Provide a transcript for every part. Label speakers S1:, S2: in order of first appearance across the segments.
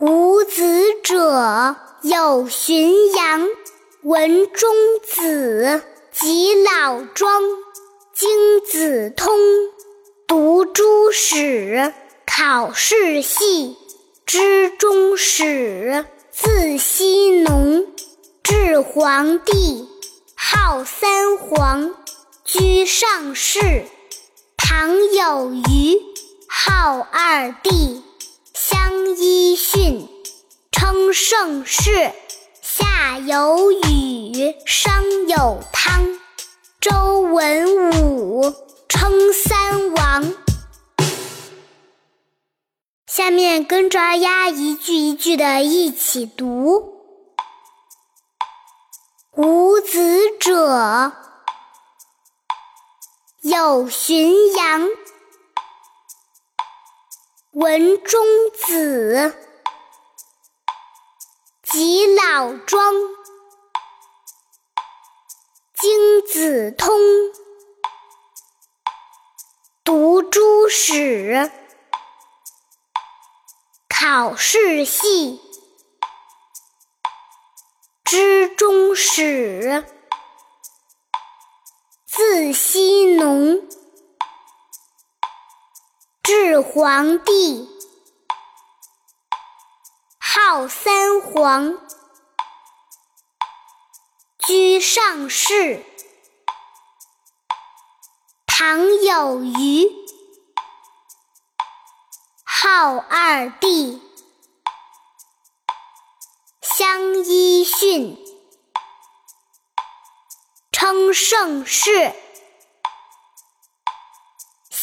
S1: 无子者有荀扬、文中子及老庄、经子通，读诸史，考世系，知终始，字羲农，至皇帝，号三皇，居上世。唐有虞，号二帝。相揖逊，称盛世。夏有禹，商有汤，周文武，称三王。下面跟着二丫一句一句的一起读：无子者有荀扬。文中子及老庄，经子通，读诸史，考世系，知终始，字希农。皇帝，号三皇，居上世。唐有虞，号二帝。相揖逊，称盛世。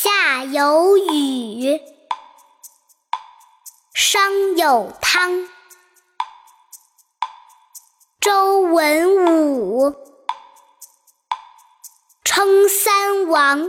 S1: 夏有禹，商有汤，周文武，称三王。